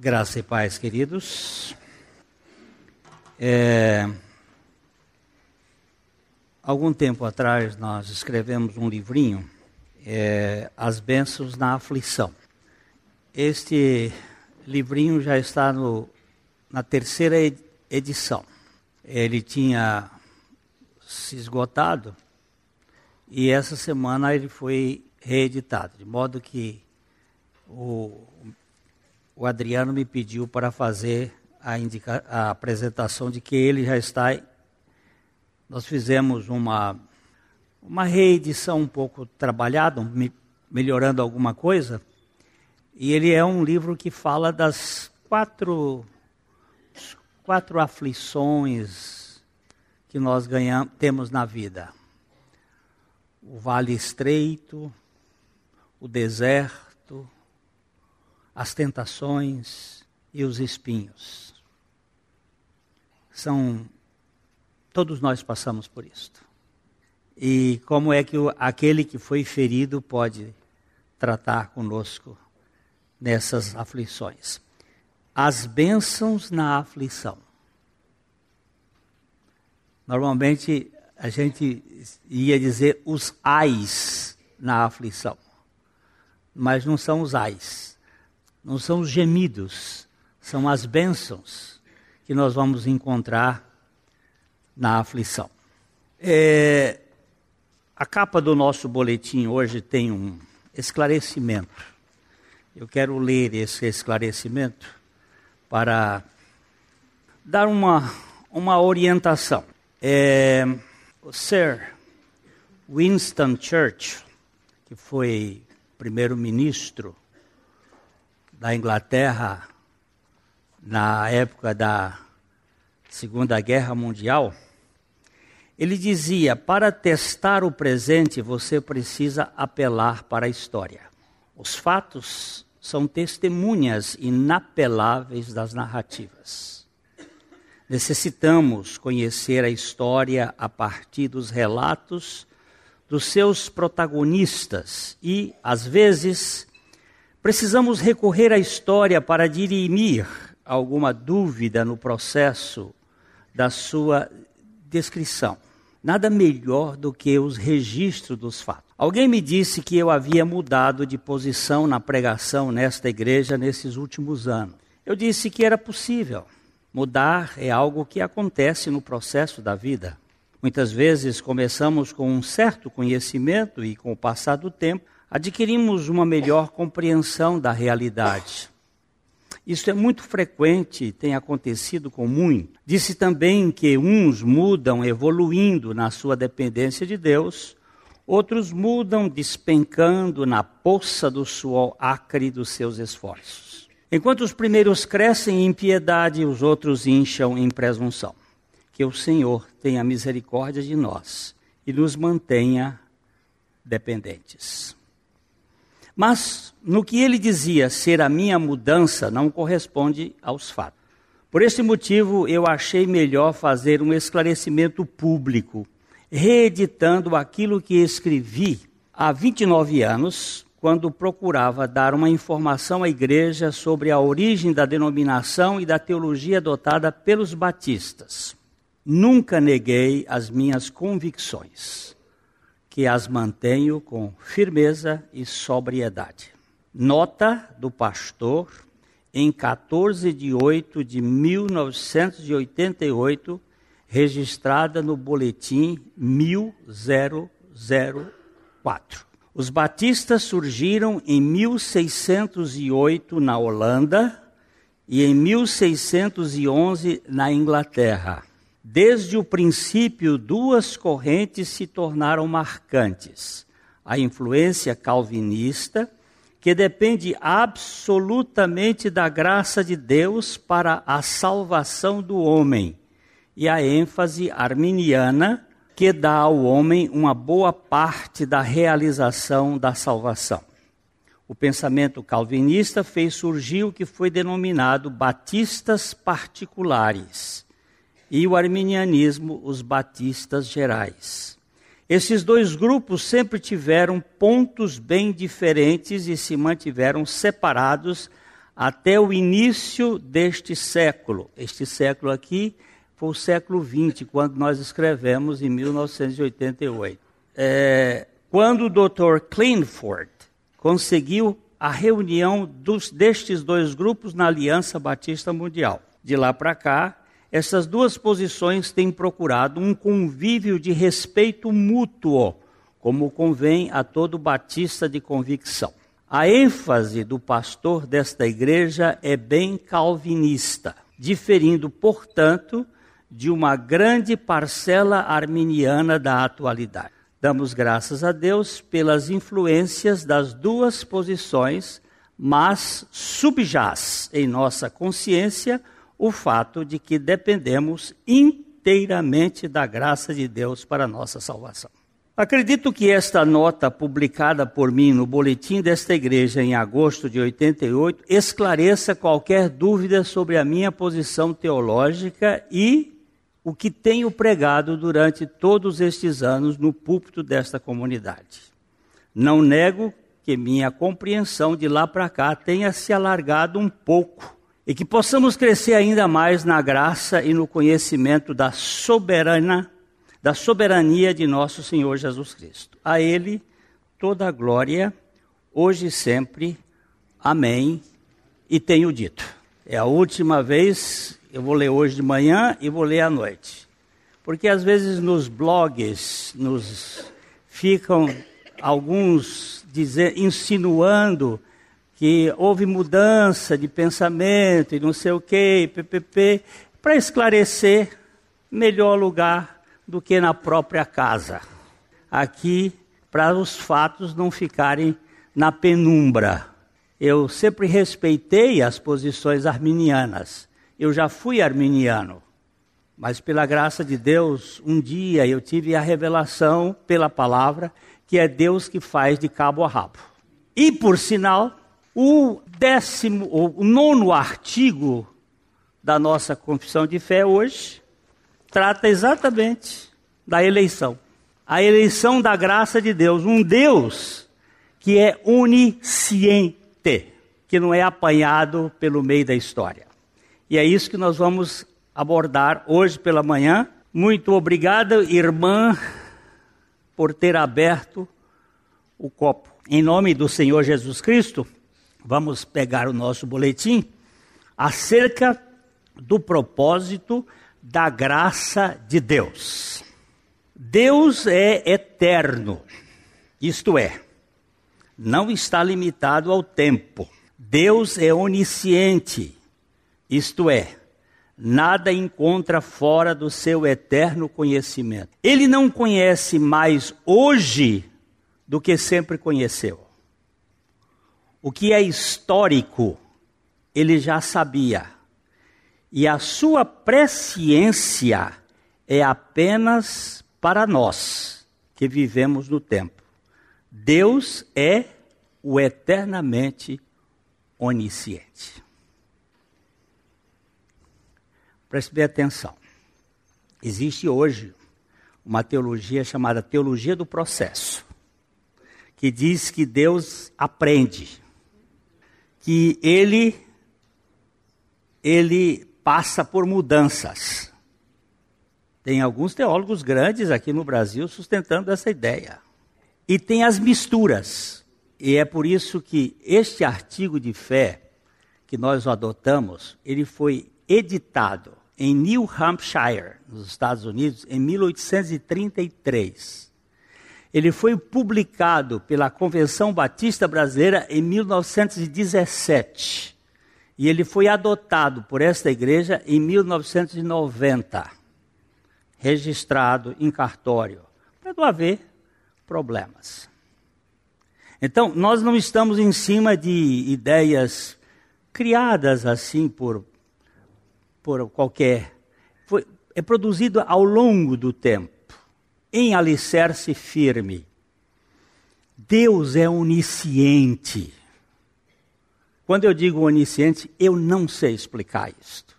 Graça e paz, queridos. É, algum tempo atrás nós escrevemos um livrinho, é, As Bênçãos na Aflição. Este livrinho já está no, na terceira edição. Ele tinha se esgotado e essa semana ele foi reeditado, de modo que o o Adriano me pediu para fazer a, indica, a apresentação de que ele já está. Nós fizemos uma, uma reedição um pouco trabalhada, me, melhorando alguma coisa, e ele é um livro que fala das quatro, quatro aflições que nós ganhamos, temos na vida: o vale estreito, o deserto as tentações e os espinhos. São todos nós passamos por isto. E como é que o, aquele que foi ferido pode tratar conosco nessas aflições? As bênçãos na aflição. Normalmente a gente ia dizer os ais na aflição, mas não são os ais não são os gemidos, são as bênçãos que nós vamos encontrar na aflição. É, a capa do nosso boletim hoje tem um esclarecimento. Eu quero ler esse esclarecimento para dar uma, uma orientação. É, o Sir Winston Churchill, que foi primeiro-ministro da Inglaterra na época da Segunda Guerra Mundial, ele dizia: para testar o presente você precisa apelar para a história. Os fatos são testemunhas inapeláveis das narrativas. Necessitamos conhecer a história a partir dos relatos dos seus protagonistas e, às vezes, Precisamos recorrer à história para dirimir alguma dúvida no processo da sua descrição. Nada melhor do que os registros dos fatos. Alguém me disse que eu havia mudado de posição na pregação nesta igreja nesses últimos anos. Eu disse que era possível. Mudar é algo que acontece no processo da vida. Muitas vezes começamos com um certo conhecimento e, com o passar do tempo, adquirimos uma melhor compreensão da realidade. Isso é muito frequente, tem acontecido com muito. Disse também que uns mudam evoluindo na sua dependência de Deus, outros mudam despencando na poça do suor acre dos seus esforços. Enquanto os primeiros crescem em piedade, os outros incham em presunção. Que o Senhor tenha misericórdia de nós e nos mantenha dependentes. Mas no que ele dizia ser a minha mudança não corresponde aos fatos. Por esse motivo, eu achei melhor fazer um esclarecimento público, reeditando aquilo que escrevi há 29 anos, quando procurava dar uma informação à igreja sobre a origem da denominação e da teologia adotada pelos batistas. Nunca neguei as minhas convicções que as mantenho com firmeza e sobriedade. Nota do pastor em 14 de 8 de 1988, registrada no boletim 1004. Os batistas surgiram em 1608 na Holanda e em 1611 na Inglaterra. Desde o princípio, duas correntes se tornaram marcantes: a influência calvinista, que depende absolutamente da graça de Deus para a salvação do homem, e a ênfase arminiana, que dá ao homem uma boa parte da realização da salvação. O pensamento calvinista fez surgir o que foi denominado batistas particulares e o arminianismo, os batistas gerais. Esses dois grupos sempre tiveram pontos bem diferentes e se mantiveram separados até o início deste século. Este século aqui foi o século XX, quando nós escrevemos em 1988. É, quando o Dr. Clinford conseguiu a reunião dos, destes dois grupos na Aliança Batista Mundial. De lá para cá, essas duas posições têm procurado um convívio de respeito mútuo, como convém a todo batista de convicção. A ênfase do pastor desta igreja é bem calvinista, diferindo, portanto, de uma grande parcela arminiana da atualidade. Damos graças a Deus pelas influências das duas posições, mas subjaz em nossa consciência o fato de que dependemos inteiramente da graça de Deus para a nossa salvação. Acredito que esta nota publicada por mim no boletim desta igreja em agosto de 88 esclareça qualquer dúvida sobre a minha posição teológica e o que tenho pregado durante todos estes anos no púlpito desta comunidade. Não nego que minha compreensão de lá para cá tenha se alargado um pouco e que possamos crescer ainda mais na graça e no conhecimento da soberana da soberania de nosso Senhor Jesus Cristo. A Ele toda a glória, hoje e sempre. Amém. E tenho dito. É a última vez, eu vou ler hoje de manhã e vou ler à noite. Porque às vezes nos blogs nos ficam alguns dizer, insinuando que houve mudança de pensamento e não sei o que, ppp, para esclarecer melhor lugar do que na própria casa. Aqui, para os fatos não ficarem na penumbra. Eu sempre respeitei as posições arminianas. Eu já fui arminiano. Mas pela graça de Deus, um dia eu tive a revelação pela palavra que é Deus que faz de cabo a rabo. E por sinal, o décimo, o nono artigo da nossa confissão de fé hoje trata exatamente da eleição. A eleição da graça de Deus, um Deus que é onisciente, que não é apanhado pelo meio da história. E é isso que nós vamos abordar hoje pela manhã. Muito obrigada, irmã, por ter aberto o copo. Em nome do Senhor Jesus Cristo, vamos pegar o nosso boletim acerca do propósito da graça de Deus. Deus é eterno, isto é, não está limitado ao tempo. Deus é onisciente, isto é, nada encontra fora do seu eterno conhecimento. Ele não conhece mais hoje do que sempre conheceu. O que é histórico, ele já sabia e a sua presciência é apenas para nós que vivemos no tempo. Deus é o eternamente onisciente. Preste bem atenção. Existe hoje uma teologia chamada teologia do processo, que diz que Deus aprende, que ele ele passa por mudanças. Tem alguns teólogos grandes aqui no Brasil sustentando essa ideia. E tem as misturas. E é por isso que este artigo de fé que nós adotamos, ele foi editado em New Hampshire, nos Estados Unidos, em 1833. Ele foi publicado pela Convenção Batista Brasileira em 1917. E ele foi adotado por esta igreja em 1990, registrado em cartório, para não haver problemas. Então, nós não estamos em cima de ideias criadas assim por, por qualquer. Foi, é produzido ao longo do tempo, em alicerce firme. Deus é onisciente. Quando eu digo onisciente, eu não sei explicar isto.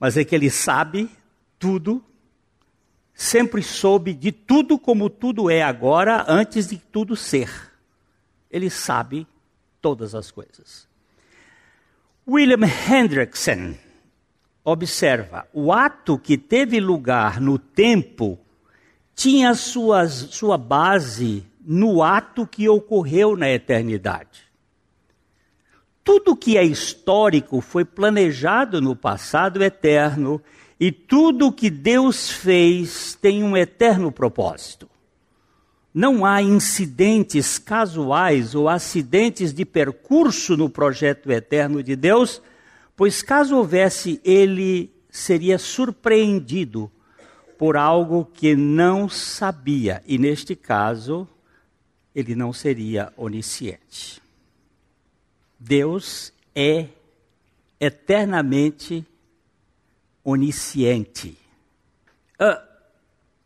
Mas é que ele sabe tudo, sempre soube de tudo como tudo é agora, antes de tudo ser. Ele sabe todas as coisas. William Hendrickson observa: o ato que teve lugar no tempo tinha suas, sua base no ato que ocorreu na eternidade. Tudo que é histórico foi planejado no passado eterno e tudo que Deus fez tem um eterno propósito. Não há incidentes casuais ou acidentes de percurso no projeto eterno de Deus, pois caso houvesse, ele seria surpreendido por algo que não sabia, e neste caso, ele não seria onisciente. Deus é eternamente onisciente. Uh,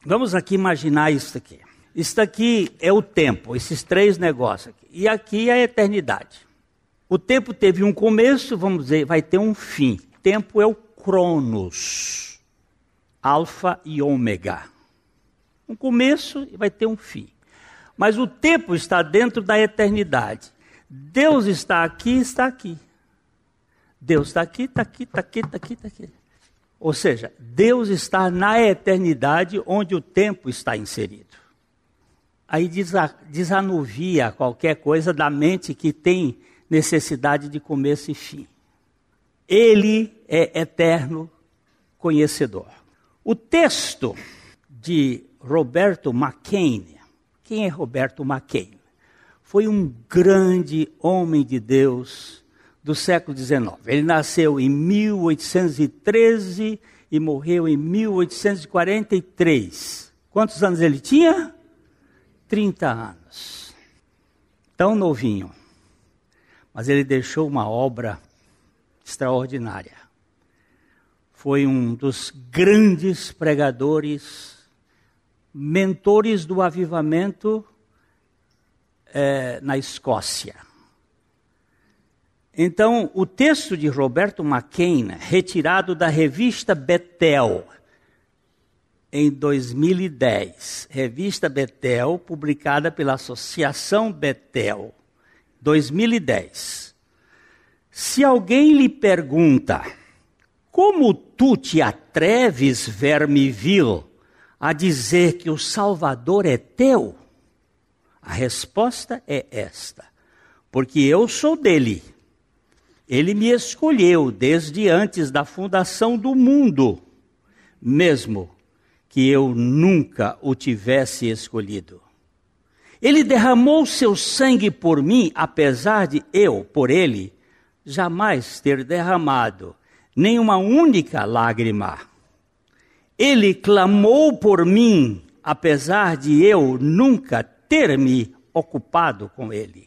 vamos aqui imaginar isso aqui. Isso aqui é o tempo, esses três negócios aqui. E aqui é a eternidade. O tempo teve um começo, vamos dizer, vai ter um fim. Tempo é o Cronos, Alfa e Ômega. Um começo e vai ter um fim. Mas o tempo está dentro da eternidade. Deus está aqui, está aqui. Deus está aqui, está aqui, está aqui, está aqui, está aqui. Ou seja, Deus está na eternidade onde o tempo está inserido. Aí desanuvia qualquer coisa da mente que tem necessidade de começo e fim. Ele é eterno conhecedor. O texto de Roberto McCain, quem é Roberto McCain? Foi um grande homem de Deus do século XIX. Ele nasceu em 1813 e morreu em 1843. Quantos anos ele tinha? 30 anos. Tão novinho. Mas ele deixou uma obra extraordinária. Foi um dos grandes pregadores, mentores do avivamento é, na Escócia. Então, o texto de Roberto McCain, retirado da revista Betel, em 2010, revista Betel, publicada pela Associação Betel, 2010. Se alguém lhe pergunta, como tu te atreves, verme vil, a dizer que o Salvador é teu? A resposta é esta: porque eu sou dele. Ele me escolheu desde antes da fundação do mundo, mesmo que eu nunca o tivesse escolhido. Ele derramou seu sangue por mim, apesar de eu, por ele, jamais ter derramado nem uma única lágrima. Ele clamou por mim, apesar de eu nunca ter me ocupado com ele.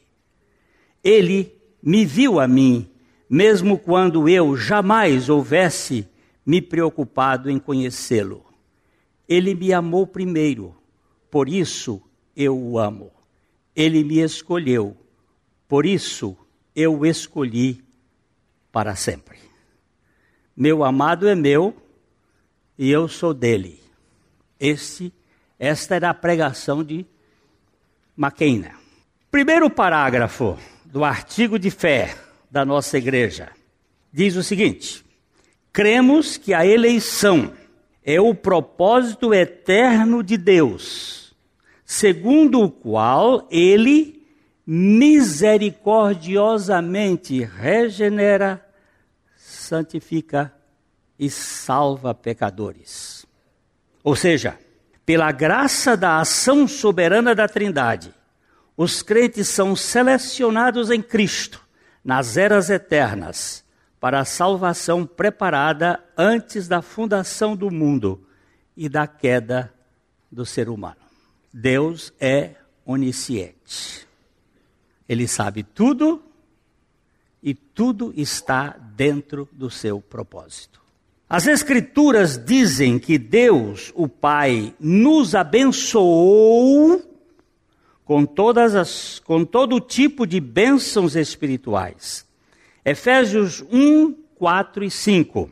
Ele me viu a mim, mesmo quando eu jamais houvesse me preocupado em conhecê-lo. Ele me amou primeiro, por isso eu o amo. Ele me escolheu, por isso eu escolhi para sempre. Meu amado é meu e eu sou dele. Este, esta era a pregação de Maquena. Primeiro parágrafo do artigo de fé da nossa igreja diz o seguinte: cremos que a eleição é o propósito eterno de Deus, segundo o qual ele misericordiosamente regenera, santifica e salva pecadores. Ou seja, pela graça da ação soberana da Trindade, os crentes são selecionados em Cristo, nas eras eternas, para a salvação preparada antes da fundação do mundo e da queda do ser humano. Deus é onisciente. Ele sabe tudo e tudo está dentro do seu propósito. As Escrituras dizem que Deus, o Pai, nos abençoou com, todas as, com todo tipo de bênçãos espirituais. Efésios 1, 4 e 5.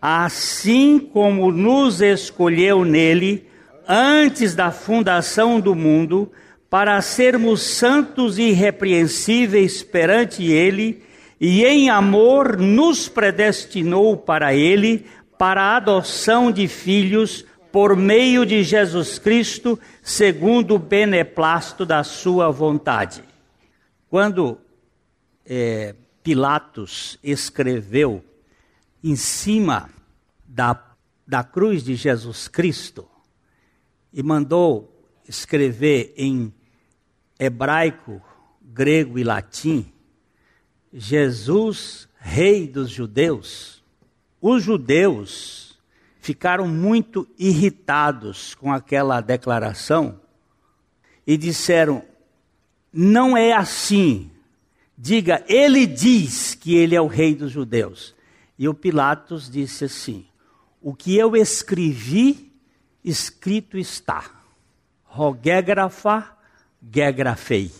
Assim como nos escolheu nele antes da fundação do mundo, para sermos santos e irrepreensíveis perante ele e em amor nos predestinou para Ele, para a adoção de filhos por meio de Jesus Cristo, segundo o beneplácito da Sua vontade. Quando é, Pilatos escreveu em cima da, da cruz de Jesus Cristo e mandou escrever em hebraico, grego e latim, Jesus, Rei dos Judeus, os judeus ficaram muito irritados com aquela declaração e disseram: não é assim. Diga, ele diz que ele é o Rei dos Judeus. E o Pilatos disse assim: O que eu escrevi, escrito está. Rogégrafa, gegrafei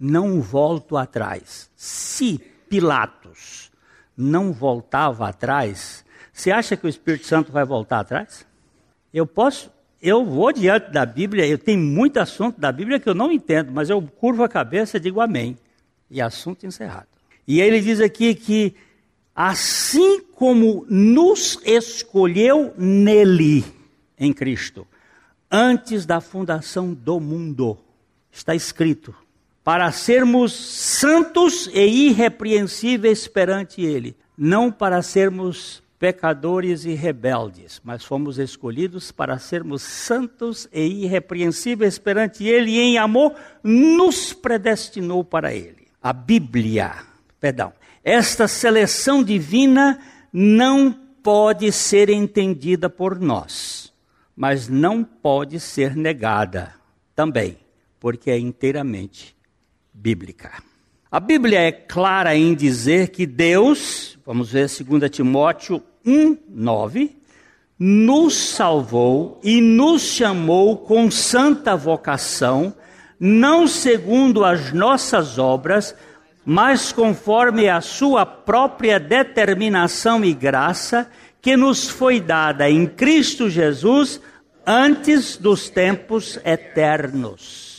não volto atrás. Se Pilatos não voltava atrás, você acha que o Espírito Santo vai voltar atrás? Eu posso, eu vou diante da Bíblia, eu tenho muito assunto da Bíblia que eu não entendo, mas eu curvo a cabeça e digo amém. E assunto encerrado. E ele diz aqui que assim como nos escolheu nele, em Cristo, antes da fundação do mundo, está escrito, para sermos santos e irrepreensíveis perante Ele, não para sermos pecadores e rebeldes, mas fomos escolhidos para sermos santos e irrepreensíveis perante Ele e em amor nos predestinou para Ele. A Bíblia, perdão, esta seleção divina não pode ser entendida por nós, mas não pode ser negada também, porque é inteiramente bíblica. A Bíblia é clara em dizer que Deus, vamos ver 2 Timóteo 1, 9, nos salvou e nos chamou com santa vocação, não segundo as nossas obras, mas conforme a sua própria determinação e graça, que nos foi dada em Cristo Jesus antes dos tempos eternos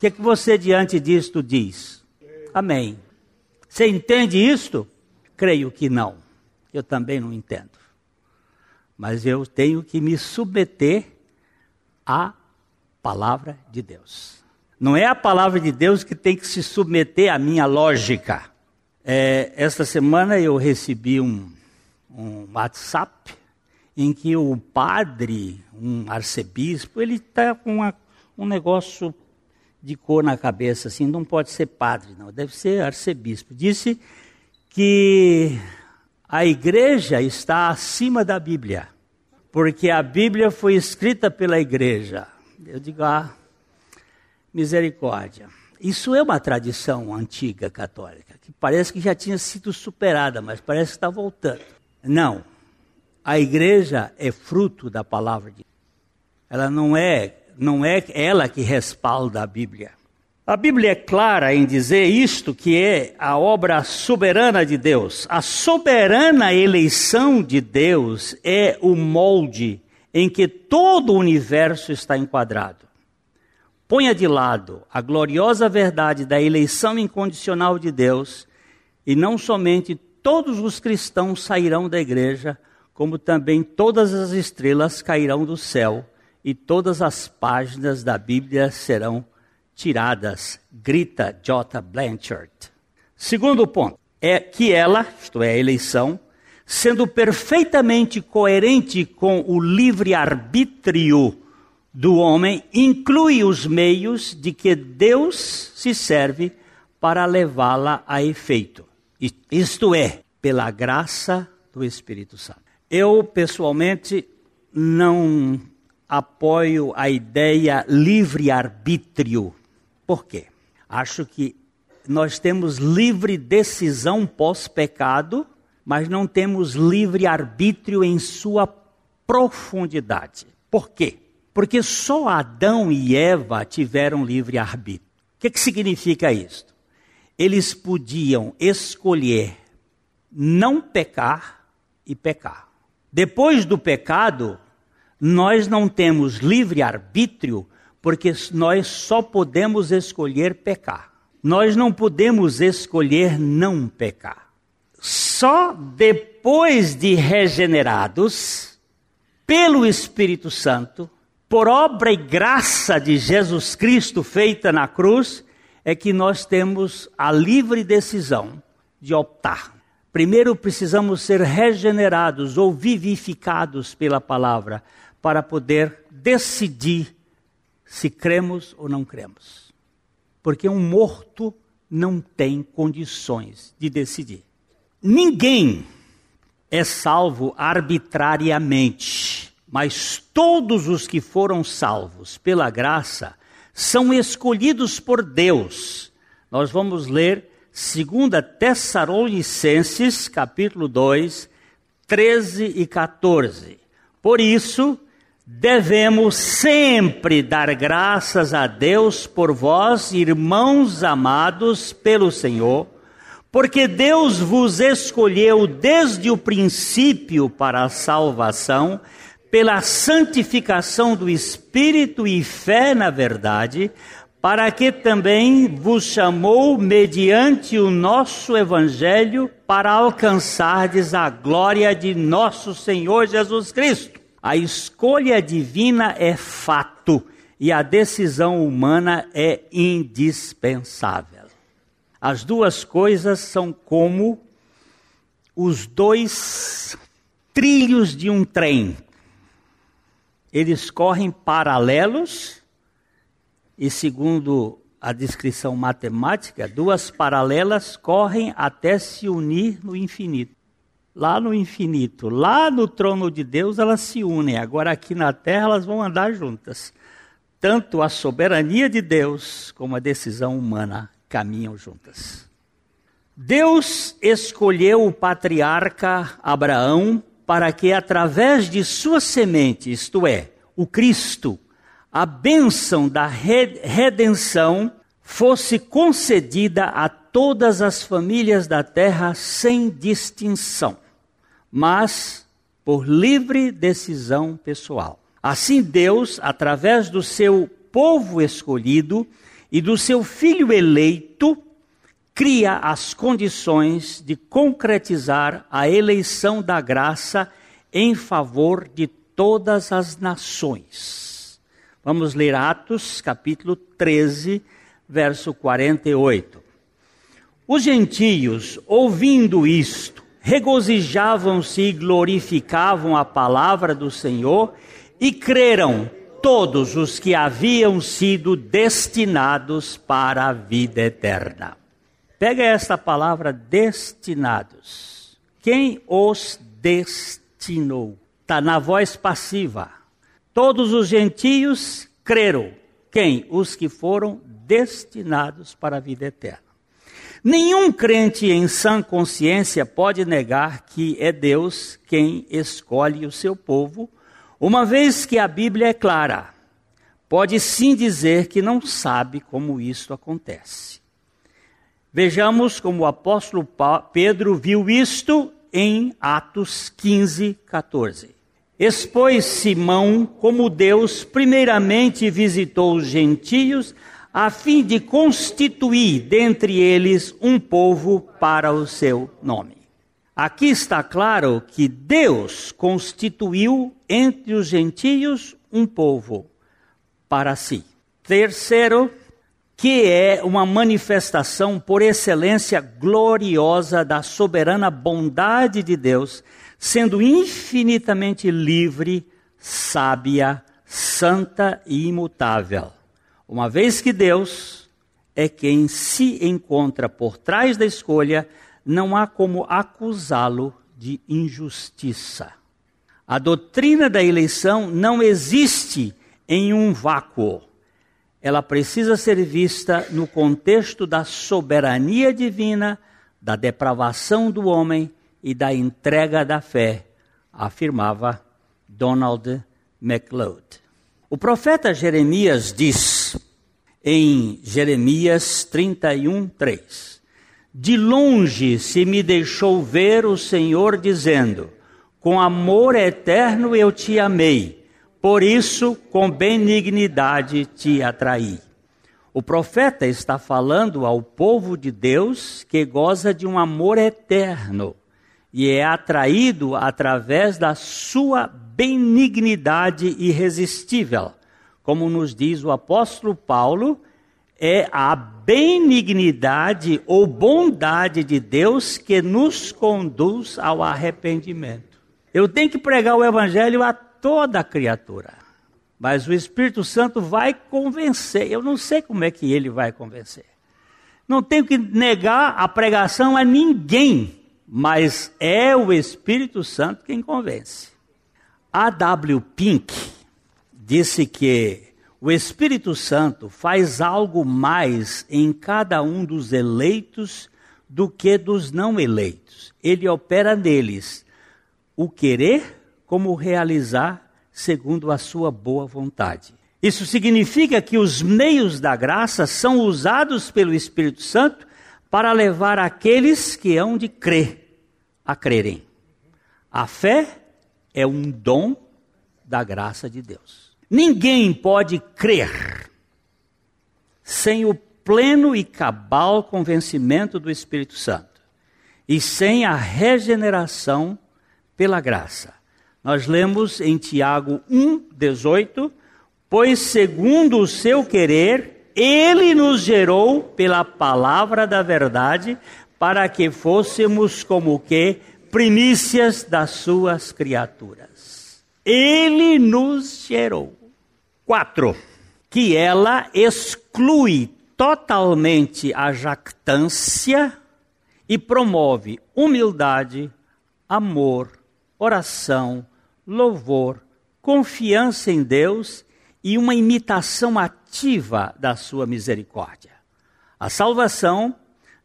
que, é que você diante disto diz? Amém. Você entende isto? Creio que não. Eu também não entendo. Mas eu tenho que me submeter à palavra de Deus. Não é a palavra de Deus que tem que se submeter à minha lógica. É, esta semana eu recebi um, um WhatsApp em que o padre, um arcebispo, ele está com uma, um negócio de cor na cabeça, assim, não pode ser padre, não, deve ser arcebispo. Disse que a igreja está acima da Bíblia, porque a Bíblia foi escrita pela igreja. Eu digo, ah, misericórdia. Isso é uma tradição antiga católica, que parece que já tinha sido superada, mas parece que está voltando. Não. A igreja é fruto da palavra de Deus. Ela não é não é ela que respalda a Bíblia. A Bíblia é clara em dizer isto, que é a obra soberana de Deus. A soberana eleição de Deus é o molde em que todo o universo está enquadrado. Ponha de lado a gloriosa verdade da eleição incondicional de Deus, e não somente todos os cristãos sairão da igreja, como também todas as estrelas cairão do céu e todas as páginas da Bíblia serão tiradas, grita J. Blanchard. Segundo ponto, é que ela, isto é, a eleição, sendo perfeitamente coerente com o livre-arbítrio do homem, inclui os meios de que Deus se serve para levá-la a efeito. Isto é, pela graça do Espírito Santo. Eu, pessoalmente, não apoio a ideia livre-arbítrio. Por quê? Acho que nós temos livre decisão pós-pecado, mas não temos livre-arbítrio em sua profundidade. Por quê? Porque só Adão e Eva tiveram livre-arbítrio. O que, que significa isso? Eles podiam escolher não pecar e pecar. Depois do pecado, nós não temos livre arbítrio porque nós só podemos escolher pecar. nós não podemos escolher não pecar. Só depois de regenerados pelo Espírito Santo, por obra e graça de Jesus Cristo feita na cruz, é que nós temos a livre decisão de optar. Primeiro precisamos ser regenerados ou vivificados pela palavra para poder decidir se cremos ou não cremos. Porque um morto não tem condições de decidir. Ninguém é salvo arbitrariamente, mas todos os que foram salvos pela graça são escolhidos por Deus. Nós vamos ler 2 Tessalonicenses, capítulo 2, 13 e 14. Por isso, devemos sempre dar graças a Deus por vós, irmãos amados pelo Senhor, porque Deus vos escolheu desde o princípio para a salvação, pela santificação do Espírito e fé na verdade, para que também vos chamou mediante o nosso evangelho para alcançardes a glória de nosso Senhor Jesus Cristo. A escolha divina é fato e a decisão humana é indispensável. As duas coisas são como os dois trilhos de um trem. Eles correm paralelos e, segundo a descrição matemática, duas paralelas correm até se unir no infinito. Lá no infinito, lá no trono de Deus, elas se unem. Agora, aqui na terra, elas vão andar juntas. Tanto a soberania de Deus como a decisão humana caminham juntas. Deus escolheu o patriarca Abraão para que, através de sua semente, isto é, o Cristo, a bênção da redenção fosse concedida a todas as famílias da terra sem distinção, mas por livre decisão pessoal. Assim, Deus, através do seu povo escolhido e do seu filho eleito, cria as condições de concretizar a eleição da graça em favor de todas as nações. Vamos ler Atos, capítulo 13, verso 48. Os gentios, ouvindo isto, regozijavam-se e glorificavam a palavra do Senhor e creram todos os que haviam sido destinados para a vida eterna. Pega esta palavra destinados. Quem os destinou? Está na voz passiva. Todos os gentios creram. Quem? Os que foram destinados para a vida eterna. Nenhum crente em sã consciência pode negar que é Deus quem escolhe o seu povo, uma vez que a Bíblia é clara. Pode sim dizer que não sabe como isso acontece. Vejamos como o apóstolo Pedro viu isto em Atos 15, 14. Expôs Simão como Deus primeiramente visitou os gentios a fim de constituir dentre eles um povo para o seu nome. Aqui está claro que Deus constituiu entre os gentios um povo para si. Terceiro, que é uma manifestação por excelência gloriosa da soberana bondade de Deus sendo infinitamente livre, sábia, santa e imutável. Uma vez que Deus é quem se encontra por trás da escolha, não há como acusá-lo de injustiça. A doutrina da eleição não existe em um vácuo. Ela precisa ser vista no contexto da soberania divina, da depravação do homem e da entrega da fé, afirmava Donald MacLeod. O profeta Jeremias diz em Jeremias 31, 3: De longe se me deixou ver o Senhor dizendo: Com amor eterno eu te amei, por isso com benignidade te atraí. O profeta está falando ao povo de Deus que goza de um amor eterno e é atraído através da sua benignidade irresistível. Como nos diz o apóstolo Paulo, é a benignidade ou bondade de Deus que nos conduz ao arrependimento. Eu tenho que pregar o evangelho a toda criatura, mas o Espírito Santo vai convencer. Eu não sei como é que ele vai convencer. Não tenho que negar a pregação a ninguém mas é o Espírito Santo quem convence. A W. Pink disse que o Espírito Santo faz algo mais em cada um dos eleitos do que dos não eleitos. Ele opera neles o querer como o realizar segundo a sua boa vontade. Isso significa que os meios da graça são usados pelo Espírito Santo para levar aqueles que hão de crer a crerem. A fé é um dom da graça de Deus. Ninguém pode crer sem o pleno e cabal convencimento do Espírito Santo e sem a regeneração pela graça. Nós lemos em Tiago 1:18, pois segundo o seu querer, ele nos gerou pela palavra da verdade, para que fôssemos como que primícias das suas criaturas. Ele nos gerou. Quatro, que ela exclui totalmente a jactância e promove humildade, amor, oração, louvor, confiança em Deus e uma imitação ativa da sua misericórdia. A salvação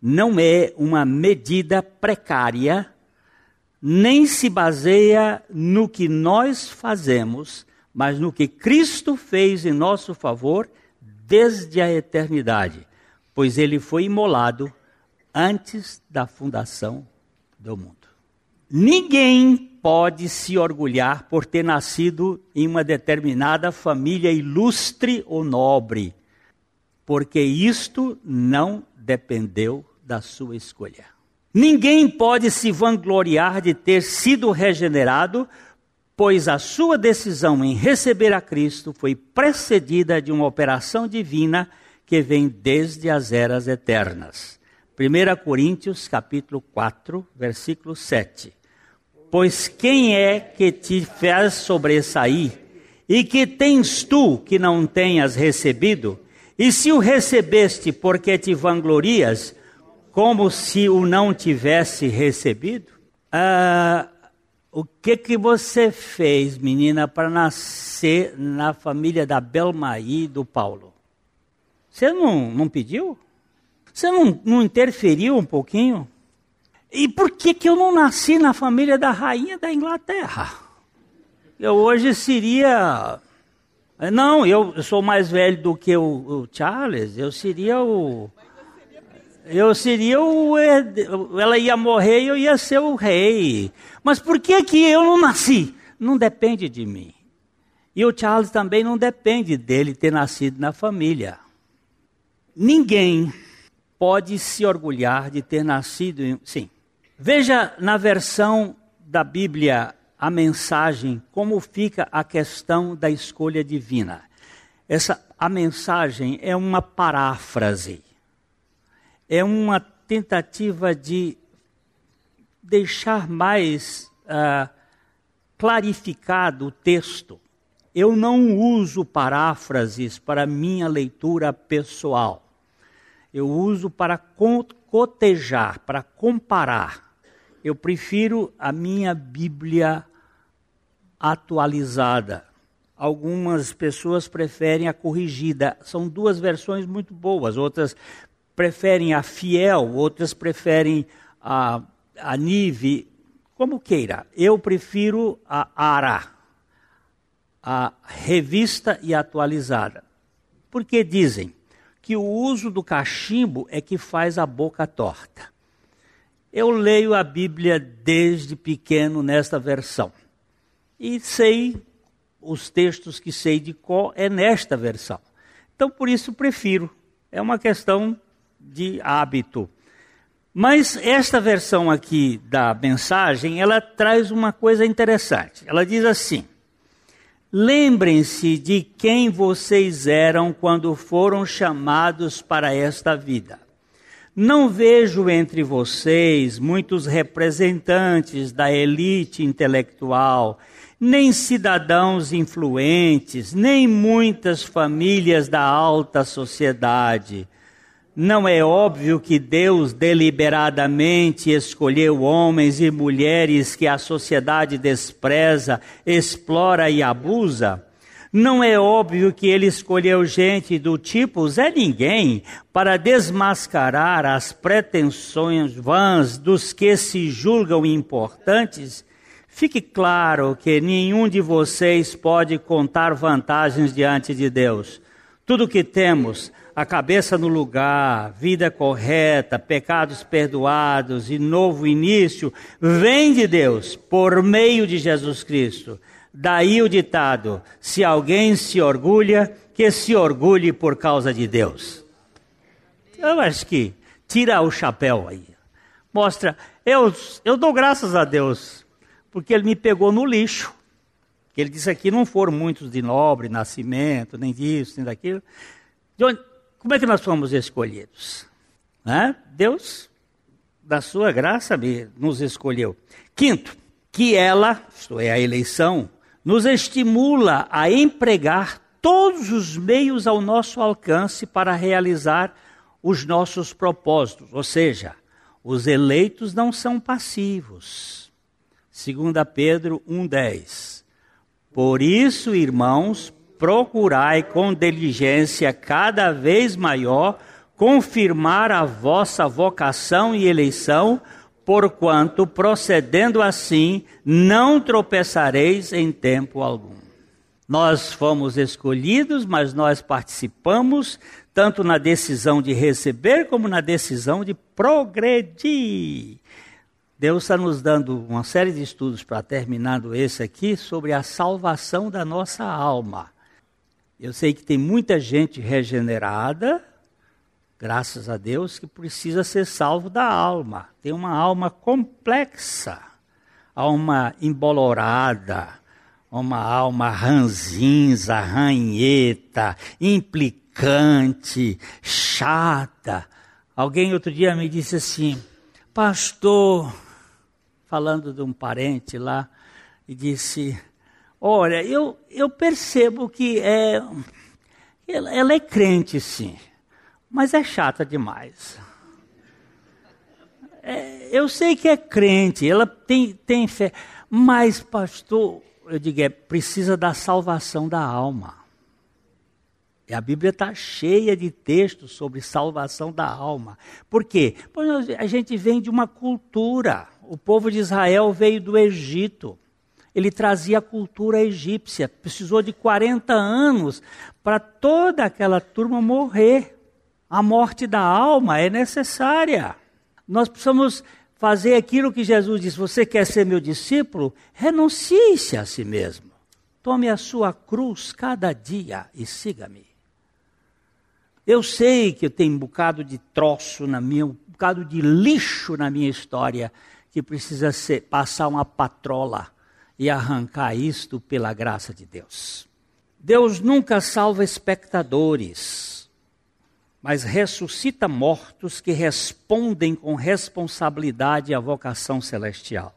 não é uma medida precária, nem se baseia no que nós fazemos, mas no que Cristo fez em nosso favor desde a eternidade, pois ele foi imolado antes da fundação do mundo. Ninguém pode se orgulhar por ter nascido em uma determinada família ilustre ou nobre, porque isto não dependeu da sua escolha. Ninguém pode se vangloriar de ter sido regenerado, pois a sua decisão em receber a Cristo foi precedida de uma operação divina que vem desde as eras eternas. 1 Coríntios capítulo 4, versículo 7. Pois quem é que te fez sobressair? E que tens tu que não tenhas recebido? E se o recebeste porque te vanglorias, como se o não tivesse recebido? Ah, o que que você fez, menina, para nascer na família da Belmaí do Paulo? Você não, não pediu? Você não, não interferiu um pouquinho? E por que, que eu não nasci na família da rainha da Inglaterra? Eu hoje seria. Não, eu sou mais velho do que o, o Charles, eu seria o, eu seria o. Ela ia morrer e eu ia ser o rei. Mas por que, que eu não nasci? Não depende de mim. E o Charles também não depende dele ter nascido na família. Ninguém pode se orgulhar de ter nascido em. Sim. Veja na versão da Bíblia a mensagem, como fica a questão da escolha divina. Essa, a mensagem é uma paráfrase é uma tentativa de deixar mais uh, clarificado o texto. Eu não uso paráfrases para minha leitura pessoal. Eu uso para cotejar, para comparar. Eu prefiro a minha Bíblia atualizada. Algumas pessoas preferem a corrigida. São duas versões muito boas. Outras preferem a Fiel, outras preferem a, a Nive, como queira. Eu prefiro a Ara, a revista e atualizada. Porque dizem que o uso do cachimbo é que faz a boca torta. Eu leio a Bíblia desde pequeno nesta versão. E sei os textos que sei de qual é nesta versão. Então, por isso, prefiro É uma questão de hábito. Mas esta versão aqui da mensagem, ela traz uma coisa interessante. Ela diz assim: Lembrem-se de quem vocês eram quando foram chamados para esta vida. Não vejo entre vocês muitos representantes da elite intelectual, nem cidadãos influentes, nem muitas famílias da alta sociedade. Não é óbvio que Deus deliberadamente escolheu homens e mulheres que a sociedade despreza, explora e abusa? Não é óbvio que ele escolheu gente do tipo Zé Ninguém para desmascarar as pretensões vãs dos que se julgam importantes? Fique claro que nenhum de vocês pode contar vantagens diante de Deus. Tudo que temos, a cabeça no lugar, vida correta, pecados perdoados e novo início, vem de Deus por meio de Jesus Cristo. Daí o ditado: se alguém se orgulha, que se orgulhe por causa de Deus. Eu acho que tira o chapéu aí. Mostra, eu, eu dou graças a Deus, porque Ele me pegou no lixo. Ele disse aqui: não foram muitos de nobre nascimento, nem disso, nem daquilo. Onde, como é que nós fomos escolhidos? Né? Deus, da sua graça, nos escolheu. Quinto, que ela, isto é, a eleição, nos estimula a empregar todos os meios ao nosso alcance para realizar os nossos propósitos. Ou seja, os eleitos não são passivos. 2 Pedro 1,10. Por isso, irmãos, procurai com diligência cada vez maior confirmar a vossa vocação e eleição porquanto procedendo assim não tropeçareis em tempo algum. Nós fomos escolhidos, mas nós participamos tanto na decisão de receber como na decisão de progredir. Deus está nos dando uma série de estudos para terminando esse aqui sobre a salvação da nossa alma. Eu sei que tem muita gente regenerada, graças a Deus, que precisa ser salvo da alma. Tem uma alma complexa, alma embolorada, uma alma ranzinza, ranheta, implicante, chata. Alguém outro dia me disse assim, pastor, falando de um parente lá, e disse: Olha, eu, eu percebo que é, ela, é crente, sim mas é chata demais. É, eu sei que é crente, ela tem, tem fé, mas, pastor, eu digo, é, precisa da salvação da alma. E a Bíblia está cheia de textos sobre salvação da alma. Por quê? Porque a gente vem de uma cultura. O povo de Israel veio do Egito. Ele trazia a cultura egípcia. Precisou de 40 anos para toda aquela turma morrer. A morte da alma é necessária. Nós precisamos fazer aquilo que Jesus disse: Você quer ser meu discípulo? Renuncie-se a si mesmo. Tome a sua cruz cada dia e siga-me. Eu sei que eu tenho um bocado de troço na minha, um bocado de lixo na minha história que precisa ser, passar uma patrola e arrancar isto pela graça de Deus. Deus nunca salva espectadores mas ressuscita mortos que respondem com responsabilidade à vocação celestial.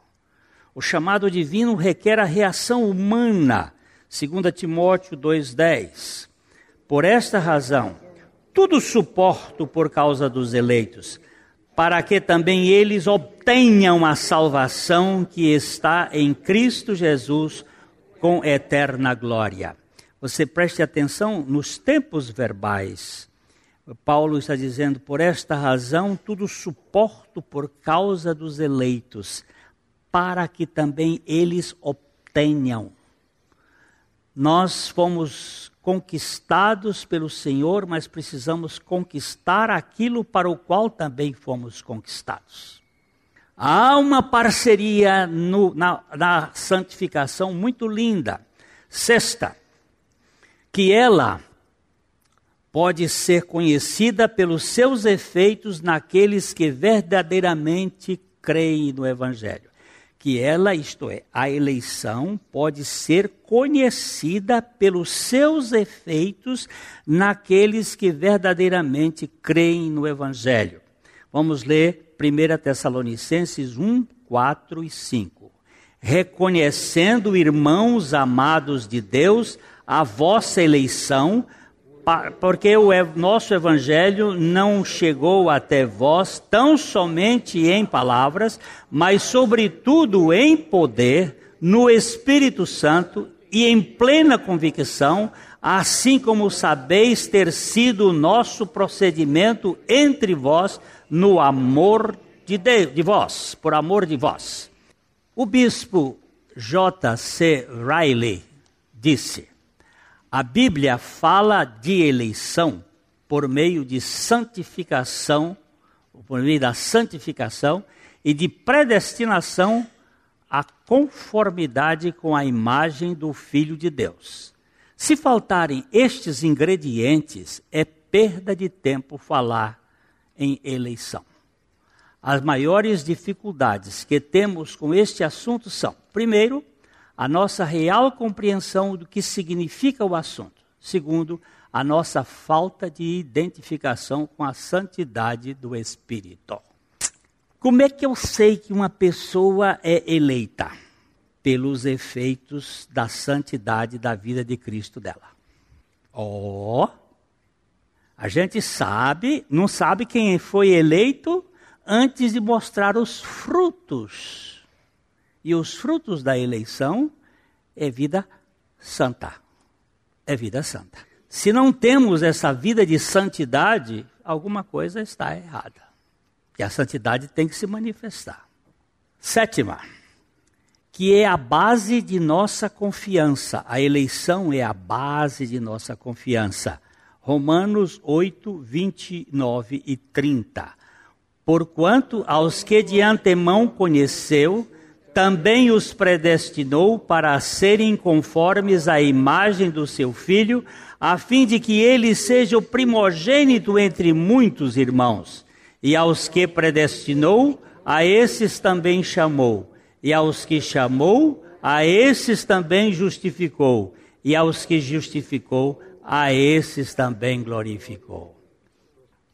O chamado divino requer a reação humana, 2 Timóteo 2,10. Por esta razão, tudo suporto por causa dos eleitos, para que também eles obtenham a salvação que está em Cristo Jesus com eterna glória. Você preste atenção nos tempos verbais Paulo está dizendo: por esta razão tudo suporto por causa dos eleitos, para que também eles obtenham. Nós fomos conquistados pelo Senhor, mas precisamos conquistar aquilo para o qual também fomos conquistados. Há uma parceria no, na, na santificação muito linda. Sexta, que ela pode ser conhecida pelos seus efeitos naqueles que verdadeiramente creem no Evangelho. Que ela, isto é, a eleição, pode ser conhecida pelos seus efeitos naqueles que verdadeiramente creem no Evangelho. Vamos ler 1 Tessalonicenses 1, 4 e 5. Reconhecendo, irmãos amados de Deus, a vossa eleição, porque o nosso evangelho não chegou até vós tão somente em palavras, mas sobretudo em poder, no Espírito Santo e em plena convicção, assim como sabeis ter sido o nosso procedimento entre vós no amor de, de, de vós, por amor de vós. O bispo J.C. Riley disse: a Bíblia fala de eleição por meio de santificação, por meio da santificação e de predestinação à conformidade com a imagem do Filho de Deus. Se faltarem estes ingredientes, é perda de tempo falar em eleição. As maiores dificuldades que temos com este assunto são, primeiro, a nossa real compreensão do que significa o assunto. Segundo, a nossa falta de identificação com a santidade do Espírito. Como é que eu sei que uma pessoa é eleita? Pelos efeitos da santidade da vida de Cristo dela. Ó, oh, a gente sabe, não sabe quem foi eleito antes de mostrar os frutos e os frutos da eleição é vida santa. É vida santa. Se não temos essa vida de santidade, alguma coisa está errada. E a santidade tem que se manifestar. Sétima, que é a base de nossa confiança. A eleição é a base de nossa confiança. Romanos 8, 29 e 30. Porquanto aos que de antemão conheceu, também os predestinou para serem conformes à imagem do seu filho, a fim de que ele seja o primogênito entre muitos irmãos. E aos que predestinou, a esses também chamou. E aos que chamou, a esses também justificou. E aos que justificou, a esses também glorificou.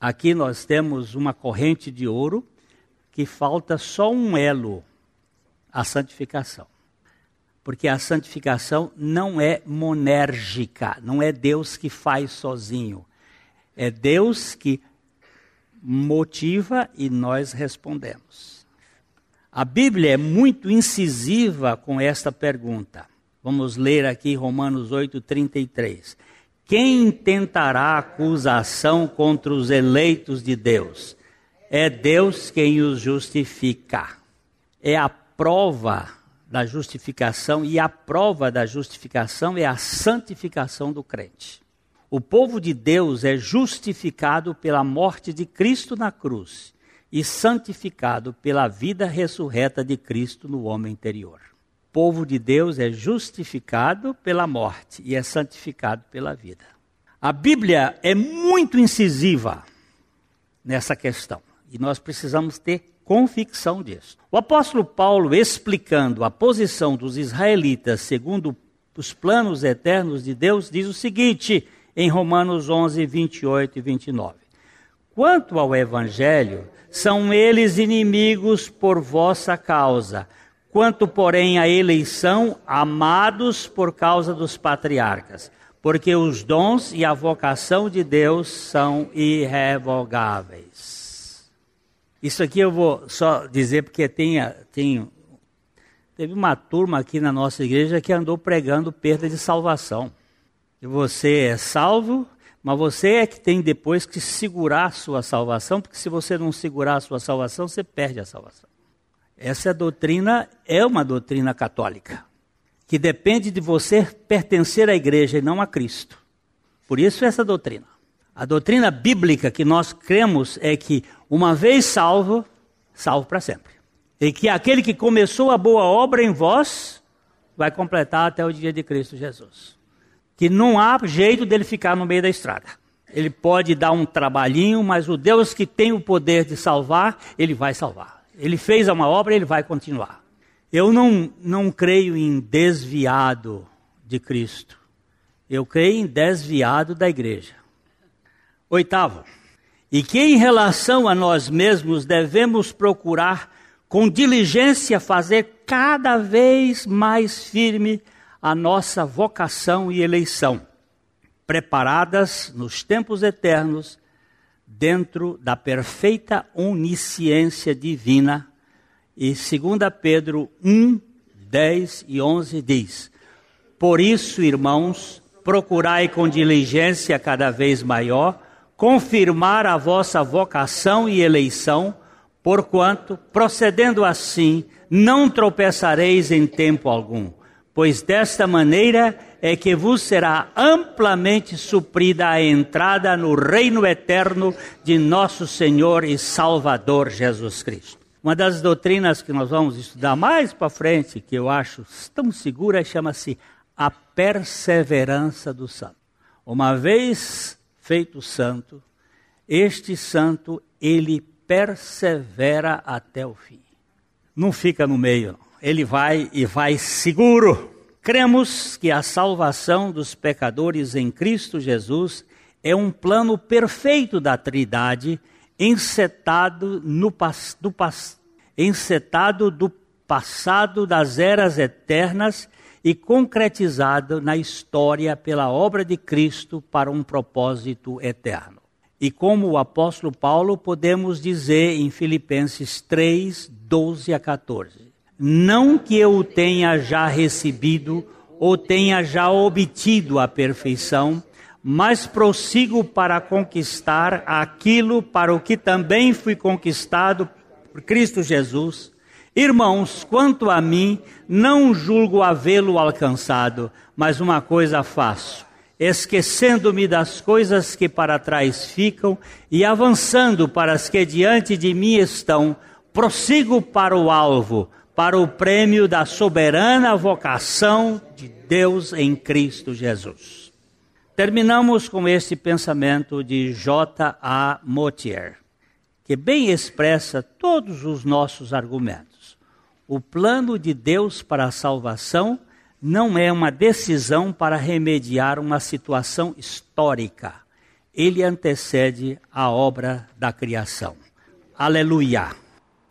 Aqui nós temos uma corrente de ouro que falta só um elo a santificação. Porque a santificação não é monérgica, não é Deus que faz sozinho. É Deus que motiva e nós respondemos. A Bíblia é muito incisiva com esta pergunta. Vamos ler aqui Romanos 8:33. Quem tentará acusação contra os eleitos de Deus? É Deus quem os justifica. É a prova da justificação e a prova da justificação é a santificação do crente. O povo de Deus é justificado pela morte de Cristo na cruz e santificado pela vida ressurreta de Cristo no homem interior. O povo de Deus é justificado pela morte e é santificado pela vida. A Bíblia é muito incisiva nessa questão e nós precisamos ter convicção disso. O apóstolo Paulo, explicando a posição dos israelitas segundo os planos eternos de Deus, diz o seguinte em Romanos 11, 28 e 29. Quanto ao evangelho, são eles inimigos por vossa causa. Quanto, porém, à eleição, amados por causa dos patriarcas, porque os dons e a vocação de Deus são irrevogáveis. Isso aqui eu vou só dizer porque tem, tem, teve uma turma aqui na nossa igreja que andou pregando perda de salvação. E você é salvo, mas você é que tem depois que segurar a sua salvação, porque se você não segurar a sua salvação, você perde a salvação. Essa doutrina é uma doutrina católica, que depende de você pertencer à igreja e não a Cristo. Por isso essa doutrina. A doutrina bíblica que nós cremos é que, uma vez salvo, salvo para sempre. E que aquele que começou a boa obra em vós, vai completar até o dia de Cristo Jesus. Que não há jeito dele ficar no meio da estrada. Ele pode dar um trabalhinho, mas o Deus que tem o poder de salvar, ele vai salvar. Ele fez uma obra, ele vai continuar. Eu não, não creio em desviado de Cristo. Eu creio em desviado da igreja. Oitavo, e que em relação a nós mesmos devemos procurar com diligência fazer cada vez mais firme a nossa vocação e eleição, preparadas nos tempos eternos, dentro da perfeita onisciência divina. E 2 Pedro 1, 10 e 11 diz: Por isso, irmãos, procurai com diligência cada vez maior confirmar a vossa vocação e eleição, porquanto, procedendo assim, não tropeçareis em tempo algum pois desta maneira é que vos será amplamente suprida a entrada no reino eterno de nosso Senhor e Salvador Jesus Cristo. Uma das doutrinas que nós vamos estudar mais para frente, que eu acho tão segura, chama-se a perseverança do santo. Uma vez feito santo, este santo ele persevera até o fim. Não fica no meio, não ele vai e vai seguro. Cremos que a salvação dos pecadores em Cristo Jesus é um plano perfeito da Trindade, encetado, no, do, encetado do passado das eras eternas e concretizado na história pela obra de Cristo para um propósito eterno. E como o apóstolo Paulo, podemos dizer em Filipenses 3, 12 a 14: não que eu tenha já recebido ou tenha já obtido a perfeição, mas prossigo para conquistar aquilo para o que também fui conquistado por Cristo Jesus. Irmãos, quanto a mim, não julgo havê-lo alcançado, mas uma coisa faço, esquecendo-me das coisas que para trás ficam e avançando para as que diante de mim estão, prossigo para o alvo para o prêmio da soberana vocação de Deus em Cristo Jesus. Terminamos com este pensamento de J. A. Motier, que bem expressa todos os nossos argumentos. O plano de Deus para a salvação não é uma decisão para remediar uma situação histórica. Ele antecede a obra da criação. Aleluia!